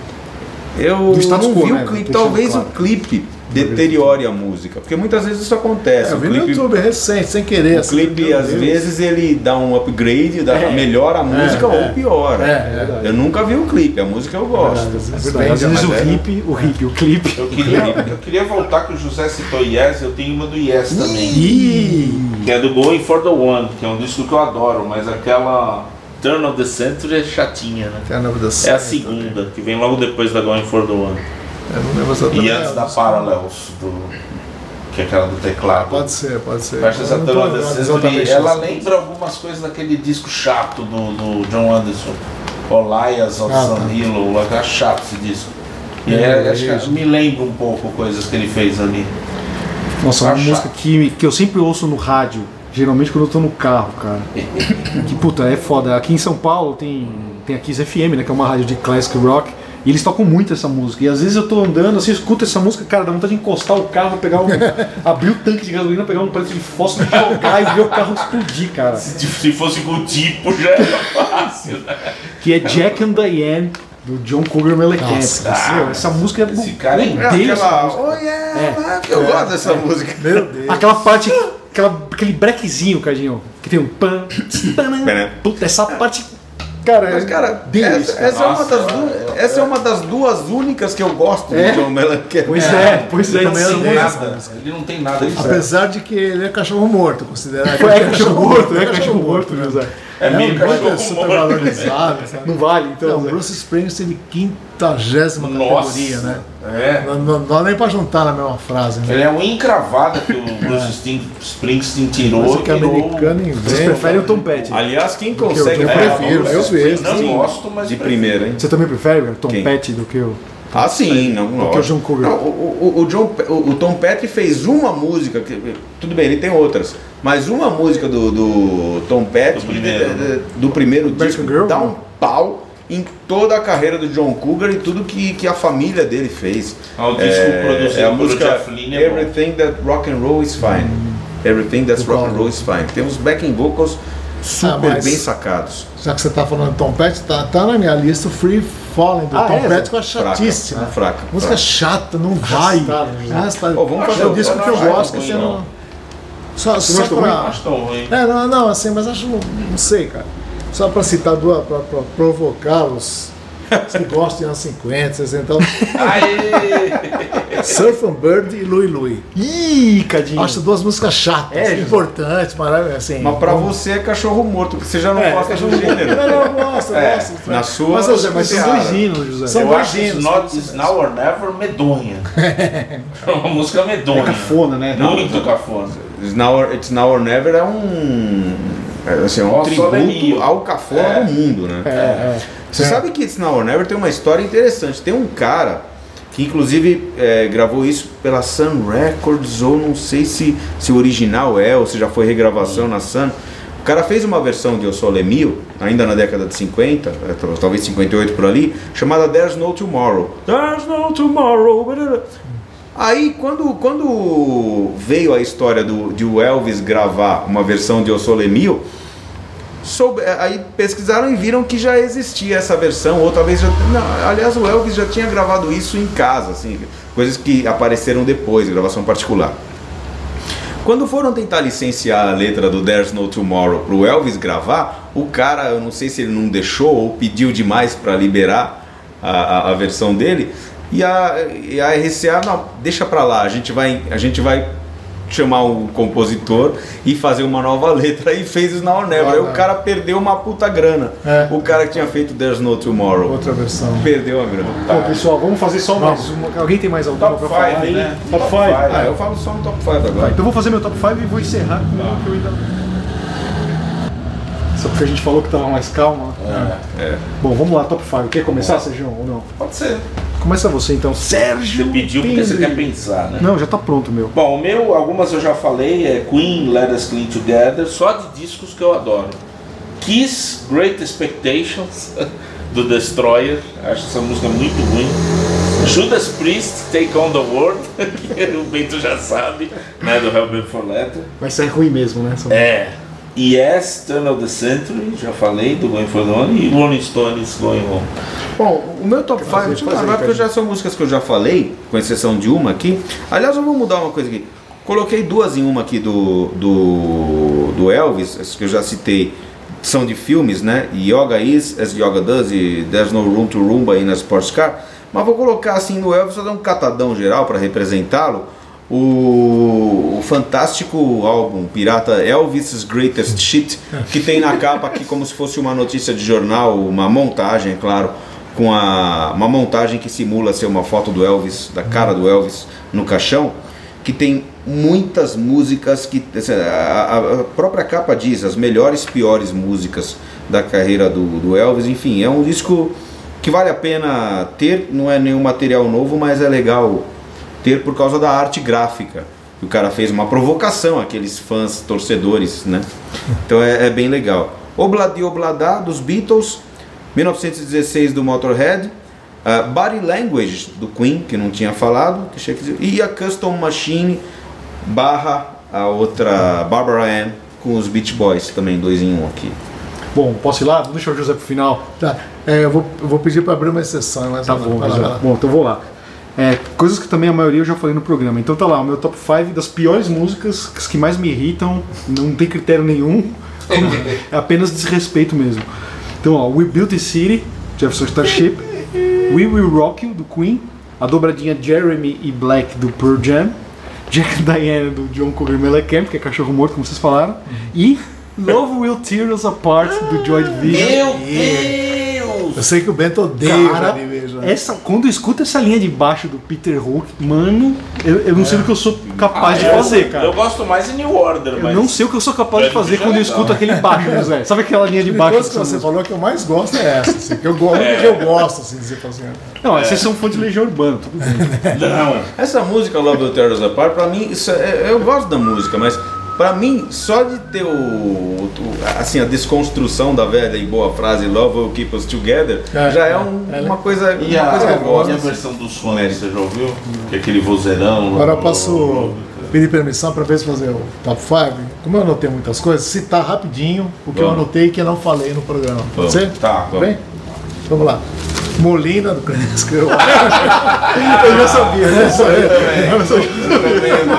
Eu Do não vi né? o clipe, Deixando talvez claro. o clipe deteriore a música, porque muitas vezes isso acontece. É, eu o vi no clipe, YouTube recente, sem querer. o assim, clipe às Deus. vezes ele dá um upgrade, dá, melhora a música é. ou piora. É, é eu nunca vi o clipe, a música eu gosto. É às vezes mas o é- hip, o hip, o clipe. Eu queria, eu queria voltar que o José citou Yes, eu tenho uma do Yes também. Ih! Que é do Going for the One, que é um disco que eu adoro, mas aquela Turn of the Century é chatinha, né? Tem a nova da É a segunda, que vem logo depois da Going for the One. Eu não lembro exatamente. E antes da Parallels, do, que é aquela do teclado. Pode ser, pode ser. Lembrando Century, exatamente ela lembra algumas coisas daquele disco chato do, do John Anderson. Olias of Ah, Sun tá. Hilo, é chato esse disco. E É, é, acho que me lembra um pouco coisas que ele fez ali. Nossa, é uma música que, que eu sempre ouço no rádio, geralmente quando eu tô no carro, cara. que puta, é foda. Aqui em São Paulo tem, tem a Kiss FM, né? Que é uma rádio de classic rock. E eles tocam muito essa música. E às vezes eu tô andando, assim, eu escuto essa música, cara, dá vontade de encostar o carro, pegar um. abrir o tanque de gasolina, pegar um palito de fósforo, jogar e ver o carro explodir, cara. Se se fosse com o tipo, já era fácil. né? Que é Jack and Diane, do John Cougar Mellencamp. Essa música é Esse cara é É aquela. Oh, yeah, eu gosto dessa música. Meu Deus. Aquela parte, aquela, aquele brequezinho, Cadinho, que tem um pan, pan, puta, essa parte, cara, Mas, cara, Deus, essa, cara. essa é uma Nossa, das duas, essa é uma das duas únicas que eu gosto É? do John Mellencamp. Pois é, pois é, também não Tem nada. Ele não tem nada. Ele Apesar de que ele é cachorro morto, considerado. É cachorro morto, é cachorro morto? José. É É meio um baita cachorro super morto. valorizado, sabe? Não vale, então. Não, Zé. Bruce Springsteen de quintagésima categoria, né? É. Não, não, não dá nem pra juntar na mesma frase, né? Ele é uma encravada que o Bruce Sting- Springsteen tirou. Coisa que virou- americano Vocês inventa. preferem o Tom Petty? Aliás, quem eu- consegue eu falar prefiro, Bruce eu vejo, Não gosto, mas de primeira, hein? Você também prefere o Tom Quem? Petty do que o. Ah, sim, não, que é o. John Cougar. Não, o, o- o John, o, Tom Petty fez uma música, que, tudo bem, ele tem outras, mas uma música do, do Tom Petty, Do primeiro. de- do primeiro disco, Girl, dá né? um pau em toda a carreira do John Cougar e tudo que, que a família dele fez. Ah, o disco produzido é a música Jeff Lynne é. Everything That Rock and Roll Is Fine. Everything That's Rock and? Roll Is Fine. Tem uns backing vocals super Ah, bem sacados. Já que você tá falando de Tom Petty, tá, tá na minha lista o Free Falling do Ah, Tom é, Petty, que eu acho Fraca, chatíssima. fraca, Música fraca. chata, não vai. Arrastada, né? Ô, vamos fazer é o um- disco que eu gosto, que não você ruim, não. não. Só, Você só gosta pra. Ruim. É, não, não, assim, mas acho, não, não sei, cara. Só pra citar duas, pra, pra que gostam de anos 50, 60, então, Aê! Surf and Bird e Louie Louie. Ih, Cadinho. Acho duas músicas chatas, É, importantes, maravilhosas, assim. Mas pra você é cachorro morto, porque você já não É, gosta do Não, gênero. não, eu gosto, É, gosto. na sua- Mas, José, mas são dois hinos, José. São Eu dois acho hinos. Not It's Now or Never medonha. É uma música medonha. É cafona, né? Muito cafona. It's Now, or- It's Now or Never é um. É, assim, é um tributo ao cafona É. do mundo, né? É, é. Você sabe que It's Now or Never tem uma história interessante. Tem um cara que inclusive é, gravou isso pela Sun Records, ou não sei se, se o original é, ou se já foi regravação na Sun. O cara fez uma versão de Eu Sou Lemil, ainda na década de 50, é, tal- talvez 58 por ali, chamada There's No Tomorrow. There's no tomorrow. Aí quando, quando veio a história do, de o Elvis gravar uma versão de Eu Sou Lemil, soube- aí pesquisaram e viram que já existia essa versão, ou talvez já. Não, aliás, o Elvis já tinha gravado isso em casa, assim, coisas que apareceram depois, gravação particular. Quando foram tentar licenciar a letra do There's No Tomorrow pro Elvis gravar, o cara, eu não sei se ele não deixou ou pediu demais para liberar a, a, a versão dele, e a, e a RCA, não, deixa pra lá, a gente vai, a gente vai chamar um compositor e fazer uma nova letra e fez o Now or Never. Ah, Aí o cara perdeu uma puta grana. É. O cara que tinha feito There's No Tomorrow Outra versão. perdeu a grana. Bom, pessoal, vamos fazer só mais uma. Alguém tem mais alguma Top pra falar 5, aí? né? Top Top 5. five. Ah, eu falo só no top 5 agora. Então eu vou fazer meu top 5 e vou encerrar com o que eu ainda. Só porque a gente falou que tava mais calma. É. Bom, vamos lá, top 5. Quer começar, Sérgio, ou não? Pode ser. Começa você então. Sérgio! Você pediu porque você Pindri. quer pensar, né? Não, já tá pronto, meu. Bom, o meu, algumas eu já falei, é Queen, Let Us Clean Together, só de discos que eu adoro. Kiss, Great Expectations, do Destroyer, acho essa música muito ruim. Judas Priest, Take On The World, que o Bento já sabe, né, do Hell for Letter. Vai ser ruim mesmo, né? É. Yes, Turn of the Century, já falei, do Going For The One, e Rolling Stones, Going Home. Bom, o meu top 5, fazer, deixa eu fazer, porque já são músicas que eu já falei, com exceção de uma aqui. Aliás, eu vou mudar uma coisa aqui. Coloquei duas em uma aqui do, do, do Elvis, as que eu já citei, são de filmes, né? Yoga Is, As Yoga Does e There's No Room to Roomba in a Sports Car. Mas vou colocar assim no Elvis, fazer um catadão geral para representá-lo. O, o fantástico álbum pirata Elvis's Greatest Shit, que tem na capa aqui como se fosse uma notícia de jornal, uma montagem, claro, com a, uma montagem que simula ser uma foto do Elvis, da cara do Elvis no caixão, que tem muitas músicas que assim, a, a própria capa diz as melhores piores músicas da carreira do, do Elvis, enfim, é um disco que vale a pena ter, não é nenhum material novo, mas é legal ter por causa da arte gráfica. O cara fez uma provocação àqueles fãs torcedores, né? Então é, é bem legal. Obladi Oblada dos Beatles, 1916 do Motorhead, uh, Body Language do Queen, que não tinha falado, e a Custom Machine barra a outra Barbara Ann com os Beach Boys, também dois em um aqui. Bom, posso ir lá? Deixa o José pro final. Tá, é, eu, vou, eu vou pedir para abrir uma exceção, mas Tá vai lá, bom, lá, lá. Bom, então eu vou lá. É, coisas que também a maioria eu já falei no programa. Então tá lá, o meu top 5 das piores músicas, as que mais me irritam, não tem critério nenhum, é apenas desrespeito mesmo. Então, ó, We Built the City, Jefferson Starship, We Will Rock You, do Queen, a dobradinha Jeremy e Black, do Pearl Jam, Jack and Diana, do John Cougar Mellencamp, que é cachorro morto, como vocês falaram, e Love Will Tear Us Apart, do Joy Division. Meu Deus! Eu sei que o Bento odeia Cara, o Johnny Division. É, essa, quando eu escuto essa linha de baixo do Peter Hook, mano, eu, eu não sei o que eu sou capaz de Ah, eu- fazer, cara. Eu gosto mais em New Order, Eu mas. não sei o que eu sou capaz de fazer é quando eu escuto aquele baixo, né, Zé? Sabe aquela linha de De baixo? que você falou, que eu mais gosto é essa. Assim, que eu gosto, que eu gosto, assim, dizer assim. Não, vocês são fã de Legião Urbana, tudo bem. Não. Essa música Love Tear Us Apart, pra mim, isso é- eu gosto da música, mas pra mim, só de ter o, o- assim, a desconstrução da velha e boa frase Love Will Keep Us Together, É, já é, é, um- é, uma coisa, E uma a, coisa que eu é, gosto. e a versão dos sonhos, você já ouviu? Que é aquele vozeirão. Agora eu posso pedir permissão para ver se fazer o top 5. Como eu anotei muitas coisas, citar rapidinho o que eu Vamos. anotei e que eu não falei no programa. Pode Vamos. ser? Tá, Tudo bem? Vamos lá. Molina do Clearwater. Eu já sabia, né?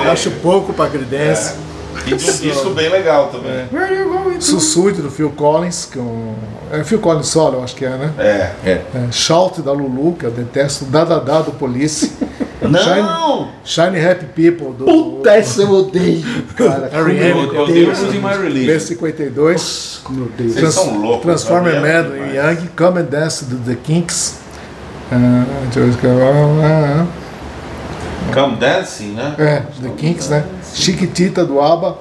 Eu Acho pouco para Creedence. E de um disco bem legal também. Sussurro do Phil Collins, que é um. É Phil Collins solo, eu acho que é, né? É. É. É, Shout da Lulu, que eu detesto. Dadadá do Police. Não! Shiny Happy People do. Puta, essa eu odeio, cara. Harry eu odeio Losing My música. Religion. B52. Como eu odeio. Vocês são loucos. Transformer? Man do Young. Come and Dance do The Kinks. Eu- Come Dancing, né? É, The Kinks, né? Chiquitita do ABBA.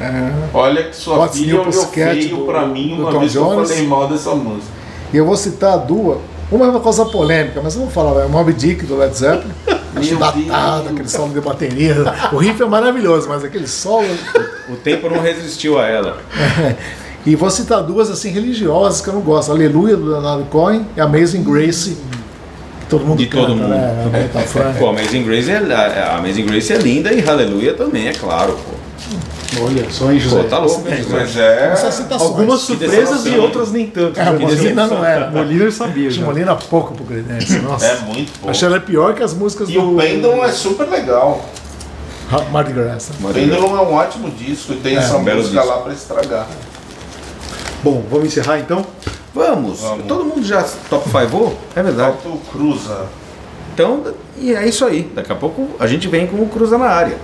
É, Olha que sua What's filha olhou feio pra mim uma Tom vez que eu Jones. falei mal dessa música. E eu vou citar duas. Uma é uma coisa polêmica, mas eu vou falar, é Mob Dick do Led Zeppelin. Acho datado, aquele solo de bateria. O riff é maravilhoso, mas aquele solo. O tempo não resistiu a ela. E vou citar duas assim religiosas que eu não gosto. Aleluia do Leonardo Cohen e Amazing Grace. Todo mundo De canta, todo mundo. né? A Aretha Franklin. Pô, Amazing Grace é, a Amazing Grace é linda e Hallelujah também, é claro, pô. Olha só, hein, José. Pô, tá louco, hein? Mas é. Essas citações. Algumas surpresas e outras nem tanto. É, né? Molina não é. Molina eu sabia já. Molina pouco pro Creedence. Nossa. É muito pouco. Achei ela pior que as músicas E do o Pendulum é super legal. Mardi Gras. né? O Pendulum é um ótimo disco e tem essa um música disco. lá pra estragar. Bom, vamos encerrar então? Vamos. Vamos. Todo mundo já top 5 É verdade. Falta o Cruza. Então, e é isso aí. Daqui a pouco a gente vem com o Cruza na área.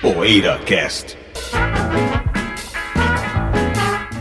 Poeira Cast.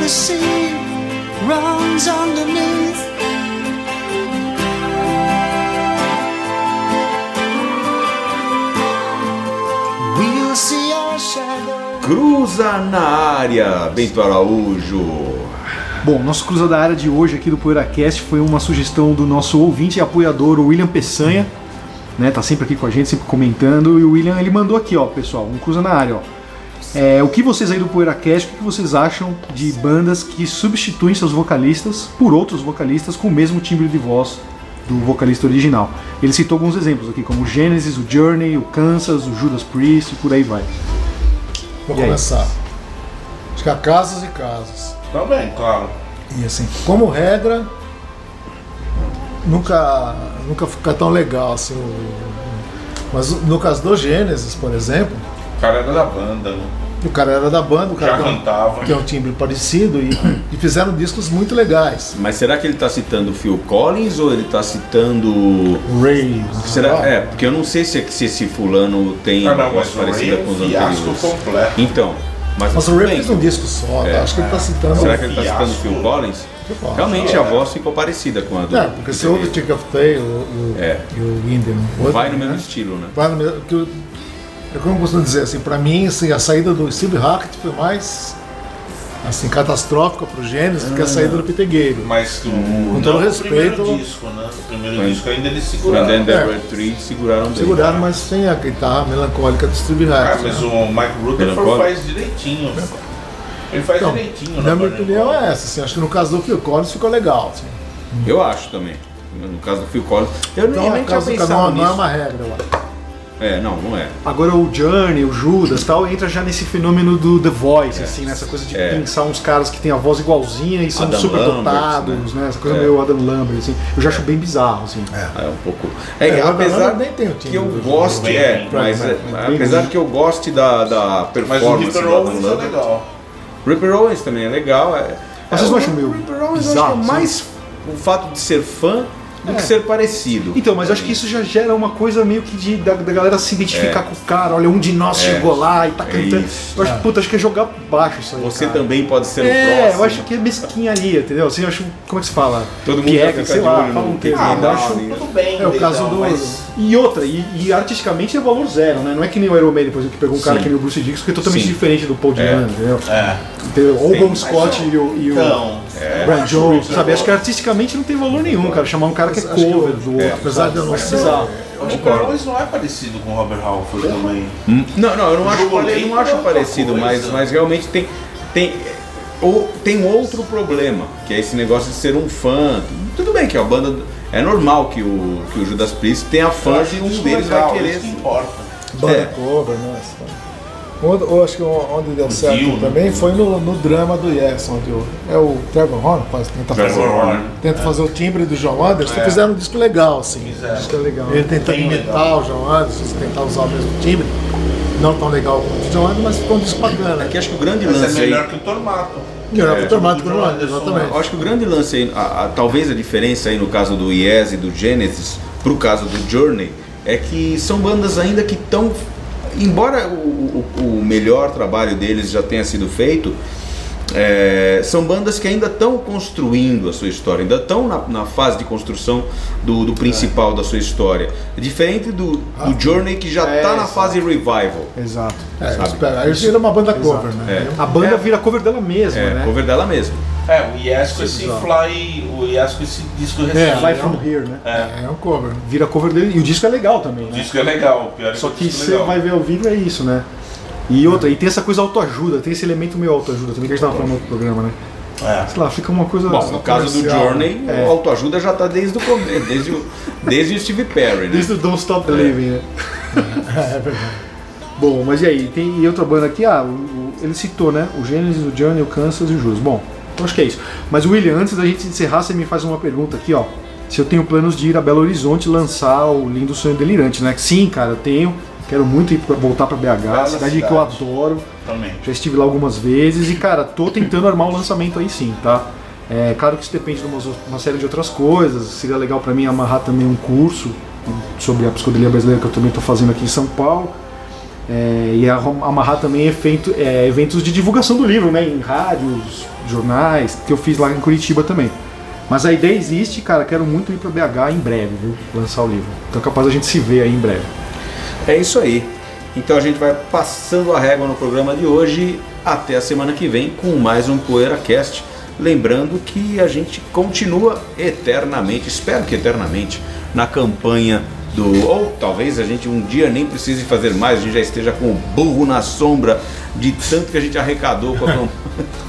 The sea runs underneath. We'll see our shadow. Cruza na área, Bento Araújo. Bom, nosso Cruza da Área de hoje aqui do PoeiraCast foi uma sugestão do nosso ouvinte e apoiador, o William Peçanha. Né, tá sempre aqui com a gente, sempre comentando. E o William ele mandou aqui, ó, pessoal, um Cruza na Área, ó. É, o que vocês aí do PoeiraCast, o que vocês acham de bandas que substituem seus vocalistas por outros vocalistas com o mesmo timbre de voz do vocalista original? Ele citou alguns exemplos aqui, como o Genesis, o Journey, o Kansas, o Judas Priest e por aí vai. Vou E aí? começar. Acho que há casos e casos. Também, claro. E assim, como regra, nunca, nunca fica tão legal assim. o- Mas no caso do Gênesis, por exemplo, O cara era da banda, né? o cara era da banda, o cara Já um- cantava. que é um timbre parecido e, e fizeram discos muito legais. Mas será que ele tá citando Phil Collins ou ele tá citando. O Ray. Será? É, porque eu não sei se, se esse fulano tem Ah, uma não, o Ray parecida é com os anteriores. completo. Então, mas, Mas o Ray fez um disco só, É. acho que ele tá citando. Será que ele tá Fiasco. citando Phil Collins? Realmente a voz ficou parecida com a do. É, porque se ouve o Tick of e o, É. e o Indian. outro, Vai no né? mesmo estilo, né? Vai no mesmo. É como eu costumo dizer, assim, pra mim, assim, a saída do Steve Hackett foi mais assim, catastrófica pro Gênesis do que a saída do Peter Gabriel. Mas o, Com todo não, respeito- o primeiro disco, né? O primeiro Mas- disco ainda eles seguraram. then there É. were three seguraram bem. Seguraram, mas sem a guitarra melancólica do Steve Ah, Hackett. mas né? o Mike Rutherford faz direitinho. Ele faz Então, direitinho Na na minha opinião é essa, assim, acho que no caso do Phil Collins ficou legal. Assim. Eu acho também. No caso do Phil Collins. Eu Então, nem, nem tinha pensado canal não é nisso. uma regra, eu acho. É, não, não é. Agora o Journey, o Judas tal, entra já nesse fenômeno do The Voice, assim, nessa coisa de É. pensar uns caras que têm a voz igualzinha e são Adam super Lambert, dotados, né? Essa coisa É. meio Adam Lambert, assim. Eu já acho bem bizarro, assim. É um pouco. É, É, apesar nem tem o time que eu goste, bem, é, mas bem, é, apesar que eu goste da, da Mas o performance Ripper do Adam é Lambert. legal. Ripper Owens também é legal. É, Mas vocês é, não o acham meio Ripper Owens bizarro, eu acho que é assim? mais o fato de ser fã do É. que ser parecido. Então, mas eu acho que isso já gera uma coisa meio que de, da, da galera se identificar com o cara. Olha, um de nós É. chegou lá e tá É cantando. isso. Eu acho que, puta, acho que é jogar baixo isso aí. Você cara. também pode ser o É, próximo. eu acho que é mesquinharia, entendeu? Assim, eu acho. Como é que se fala? Todo mundo Piega, sei de lá, olho fala um termo. Ah, eu não, acho- nem- Tudo bem, É o caso legal, do- mas E outra, e, e artisticamente é valor zero, né? Não é que nem o Iron Maiden, por exemplo, que pegou um cara Sim. que nem o Bruce Dixon, que é totalmente Sim. diferente do Paul É. Diano, entendeu? É. Entendeu? Ou o Sim, Bon Scott e o, e o Então, É. Brian Jones, sabe? Acho que artisticamente não tem valor nenhum, cara. Chamar um cara que é Acho que cover eu- do é, outro. Apesar de eu não É ser. o Owens não é parecido com o Robert Halford também. Hum, Não, não, eu não acho, eu não acho é parecido, mas, mas realmente tem, tem, ou, tem outro problema, que é esse negócio de ser um fã. Tudo bem que a banda. É normal que o, que o Judas Priest tenha fãs e um Isso deles legal, vai querer. Isso que importa. Banda É. cover, né? Eu acho que onde deu certo Dio, né? também foi no, no drama do Yes, onde o, é o Trevor Horn faz, tenta, Trevor fazer, Horn. tenta fazer o timbre do John Anderson. É. Fizeram um disco legal, assim. Fizeram. Que é legal. Ele tentando imitar o John Anderson, tentar usar o mesmo timbre. Não tão legal como o John Anderson, mas ficou um disco bacana. É que acho que o grande Mas é lance aí. melhor que o Tormato. É, que o Tormato que o John John Anderson, Anderson, exatamente. Eu acho que o grande lance aí, a- a- talvez a diferença aí no caso do Yes e do Genesis, pro caso do Journey, é que são bandas ainda que estão. Embora o, o- o melhor trabalho deles já tenha sido feito, é, são bandas que ainda estão construindo a sua história, ainda estão na, na fase de construção do, do principal da sua história. É diferente do, do Journey que já É, está na exato. fase revival. Exato. É, espera, aí vira uma banda cover, né? É. A banda vira cover dela mesma, É, né? cover dela mesma. É, o Yes com esse. Fly, o Yes com esse disco recente. É, Fly From Here, né? É, É um cover. Vira cover dele. E o disco é legal também, o né? disco é legal, o pior é Só que é você legal. vai ver ao vivo é isso, né? E outra, e tem essa coisa autoajuda, tem esse elemento meio autoajuda também que a gente tava falando no outro programa, né? É. Sei lá, fica uma coisa. Bom, no caso do Journey, é. o autoajuda já está desde o começo, desde o, desde o Steve Perry, né? Desde o Don't Stop Believing, né? É verdade. Bom, mas e aí? Tem e outra banda aqui, ah, o- o- ele citou, né? O Genesis, o Journey, o Kansas e o Jus. Bom, eu acho que é isso. Mas William, antes da gente encerrar, você me faz uma pergunta aqui, ó. Se eu tenho planos de ir a Belo Horizonte lançar o Lindo Sonho Delirante, né? Sim, cara, eu tenho. Quero muito ir pra, voltar pra BH, Bela cidade, que eu cidade. adoro. Também. Já estive lá algumas vezes e, cara, tô tentando armar um lançamento aí sim, tá? É claro que isso depende de uma, uma série de outras coisas. Seria legal pra mim amarrar também um curso sobre a psicodelia brasileira que eu também tô fazendo aqui em São Paulo. É, e amarrar também efeito- é, eventos de divulgação do livro, né? Em rádios, jornais, que eu fiz lá em Curitiba também. Mas a ideia existe, cara. Quero muito ir pra BH em breve, viu? Lançar o livro. Então é capaz a gente se ver aí em breve. É isso aí. Então a gente vai passando a régua no programa de hoje até a semana que vem com mais um PoeiraCast. Lembrando que a gente continua eternamente, espero que eternamente, na campanha do. Ou talvez a gente um dia nem precise fazer mais, a gente já esteja com o burro na sombra de tanto que a gente arrecadou com a campanha.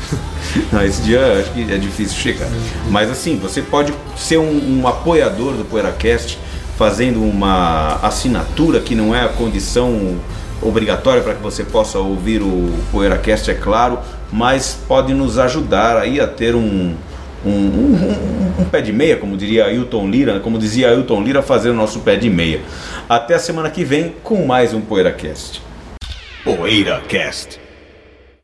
Não, esse dia acho que é difícil chegar. Mas assim, você pode ser um, um apoiador do PoeiraCast fazendo uma assinatura que não é a condição obrigatória para que você possa ouvir o PoeiraCast, é claro, mas pode nos ajudar aí a ter um, um, um- um- pé de meia, como diria Ailton Lira, como dizia Ailton Lira, fazer o nosso pé de meia. Até a semana que vem com mais um PoeiraCast. PoeiraCast.